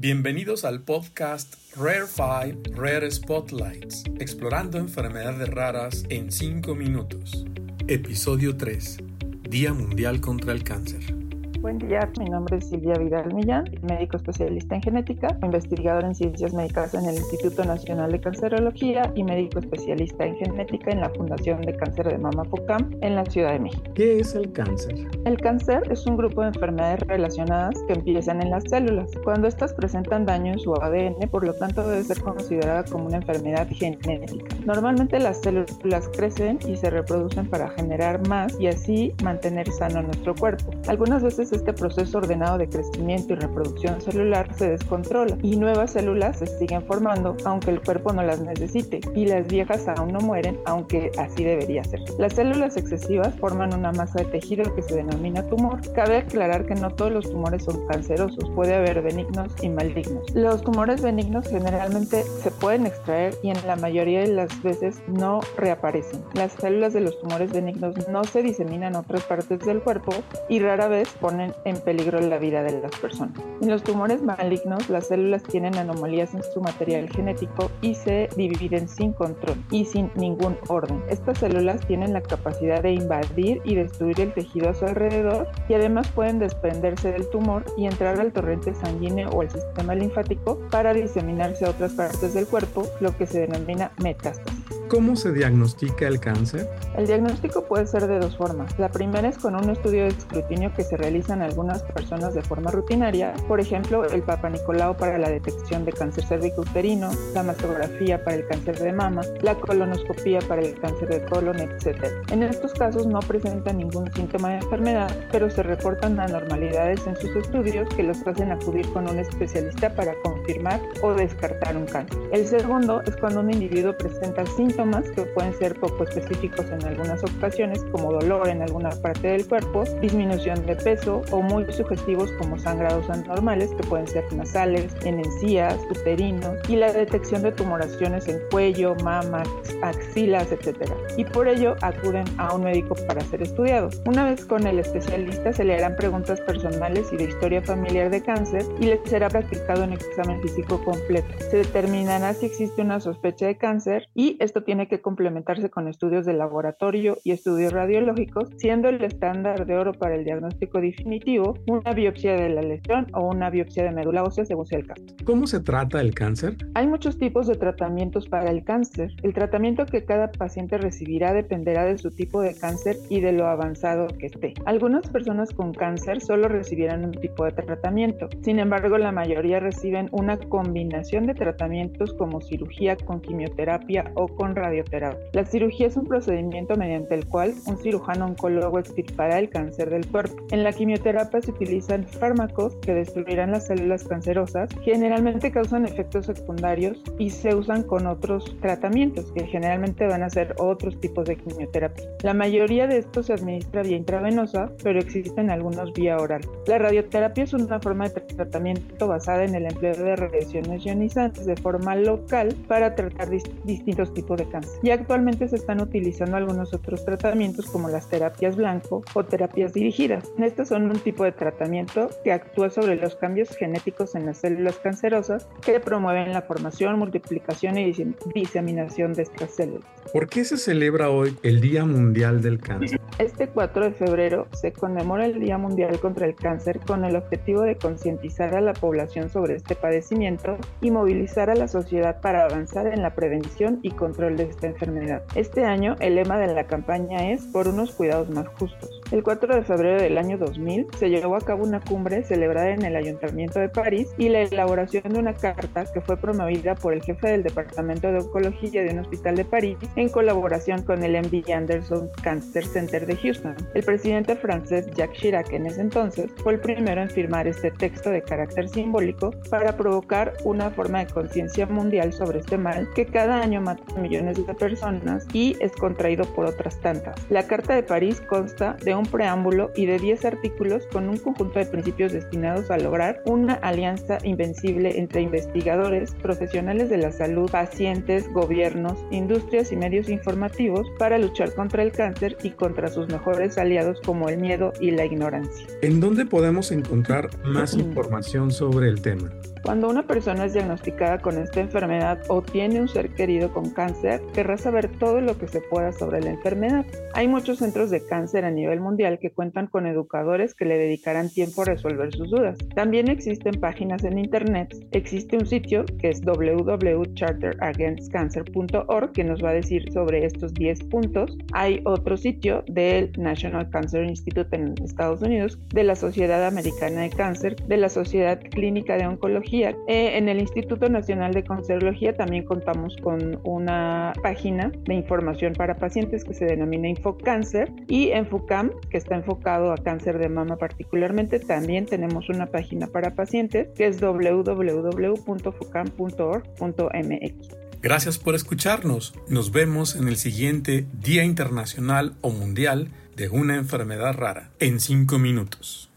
Bienvenidos al podcast Rare 5 Rare Spotlights, explorando enfermedades raras en 5 minutos. Episodio 3, Día Mundial contra el Cáncer. Buen día, mi nombre es Silvia Vidal Millán, médico especialista en genética, investigador en ciencias médicas en el Instituto Nacional de Cancerología y médico especialista en genética en la Fundación de Cáncer de Mama PUCAM en la Ciudad de México. ¿Qué es el cáncer? El cáncer es un grupo de enfermedades relacionadas que empiezan en las células. Cuando estas presentan daño en su ADN, por lo tanto debe ser considerada como una enfermedad genética. Normalmente las células crecen y se reproducen para generar más y así mantener sano nuestro cuerpo. Algunas veces este proceso ordenado de crecimiento y reproducción celular se descontrola y nuevas células se siguen formando aunque el cuerpo no las necesite y las viejas aún no mueren aunque así debería ser. Las células excesivas forman una masa de tejido que se denomina tumor. Cabe aclarar que no todos los tumores son cancerosos, puede haber benignos y malignos. Los tumores benignos generalmente se pueden extraer y en la mayoría de las veces no reaparecen. Las células de los tumores benignos no se diseminan a otras partes del cuerpo y rara vez ponen en peligro la vida de las personas. En los tumores malignos, las células tienen anomalías en su material genético y se dividen sin control y sin ningún orden. Estas células tienen la capacidad de invadir y destruir el tejido a su alrededor y además pueden desprenderse del tumor y entrar al torrente sanguíneo o al sistema linfático para diseminarse a otras partes del cuerpo, lo que se denomina metástasis. ¿Cómo se diagnostica el cáncer? El diagnóstico puede ser de dos formas. La primera es con un estudio de escrutinio que se realiza en algunas personas de forma rutinaria, por ejemplo, el Papa Nicolau para la detección de cáncer cervicouterino, la mastografía para el cáncer de mama, la colonoscopía para el cáncer de colon, etc. En estos casos no presentan ningún síntoma de enfermedad, pero se reportan anormalidades en sus estudios que los hacen acudir con un especialista para confirmar o descartar un cáncer. El segundo es cuando un individuo presenta síntomas que pueden ser poco específicos en algunas ocasiones, como dolor en alguna parte del cuerpo, disminución de peso o muy sugestivos como sangrados anormales que pueden ser nasales, en encías, uterinos y la detección de tumoraciones en cuello, mama, axilas, etc. Y por ello acuden a un médico para ser estudiados. Una vez con el especialista se le harán preguntas personales y de historia familiar de cáncer y le será practicado un examen físico completo. Se determinará si existe una sospecha de cáncer y esto tiene que complementarse con estudios de laboratorio y estudios radiológicos, siendo el estándar de oro para el diagnóstico definitivo una biopsia de la lesión o una biopsia de médula ósea según sea el caso. ¿Cómo se trata el cáncer? Hay muchos tipos de tratamientos para el cáncer. El tratamiento que cada paciente recibirá dependerá de su tipo de cáncer y de lo avanzado que esté. Algunas personas con cáncer solo recibirán un tipo de tratamiento. Sin embargo, la mayoría reciben una combinación de tratamientos como cirugía con quimioterapia o con radioterapia. La cirugía es un procedimiento mediante el cual un cirujano oncólogo extirpará el cáncer del cuerpo. En la quimioterapia se utilizan fármacos que destruirán las células cancerosas, generalmente causan efectos secundarios y se usan con otros tratamientos que generalmente van a ser otros tipos de quimioterapia. La mayoría de estos se administra vía intravenosa, pero existen algunos vía oral. La radioterapia es una forma de tratamiento basada en el empleo de radiaciones ionizantes de forma local para tratar distintos tipos de cáncer. Y actualmente se están utilizando algunos otros tratamientos como las terapias blanco o terapias dirigidas. Estos son un tipo de tratamiento que actúa sobre los cambios genéticos en las células cancerosas que promueven la formación, multiplicación y diseminación de estas células. ¿Por qué se celebra hoy el Día Mundial del Cáncer? Este 4 de febrero se conmemora el Día Mundial contra el Cáncer con el objetivo de concientizar a la población sobre este padecimiento y movilizar a la sociedad para avanzar en la prevención y control de esta enfermedad. Este año el lema de la campaña es por unos cuidados más justos. El 4 de febrero del año 2000 se llevó a cabo una cumbre celebrada en el Ayuntamiento de París y la elaboración de una carta que fue promovida por el jefe del Departamento de Oncología de un hospital de París en colaboración con el MD Anderson Cancer Center de Houston. El presidente francés Jacques Chirac en ese entonces fue el primero en firmar este texto de carácter simbólico para provocar una forma de conciencia mundial sobre este mal que cada año mata millones de personas y es contraído por otras tantas. La Carta de París consta de un preámbulo y de 10 artículos con un conjunto de principios destinados a lograr una alianza invencible entre investigadores, profesionales de la salud, pacientes, gobiernos, industrias y medios informativos para luchar contra el cáncer y contra sus mejores aliados como el miedo y la ignorancia. ¿En dónde podemos encontrar más información sobre el tema? Cuando una persona es diagnosticada con esta enfermedad o tiene un ser querido con cáncer, querrá saber todo lo que se pueda sobre la enfermedad. Hay muchos centros de cáncer a nivel mundial que cuentan con educadores que le dedicarán tiempo a resolver sus dudas. También existen páginas en internet. Existe un sitio que es www.charteragainstcancer.org que nos va a decir sobre estos 10 puntos. Hay otro sitio del National Cancer Institute en Estados Unidos, de la Sociedad Americana de Cáncer, de la Sociedad Clínica de Oncología. Eh, en el Instituto Nacional de Cancerología también contamos con una página de información para pacientes que se denomina InfoCáncer y en FUCAM, que está enfocado a cáncer de mama particularmente, también tenemos una página para pacientes que es www.fucam.org.mx. Gracias por escucharnos. Nos vemos en el siguiente Día Internacional o Mundial de una enfermedad rara en cinco minutos.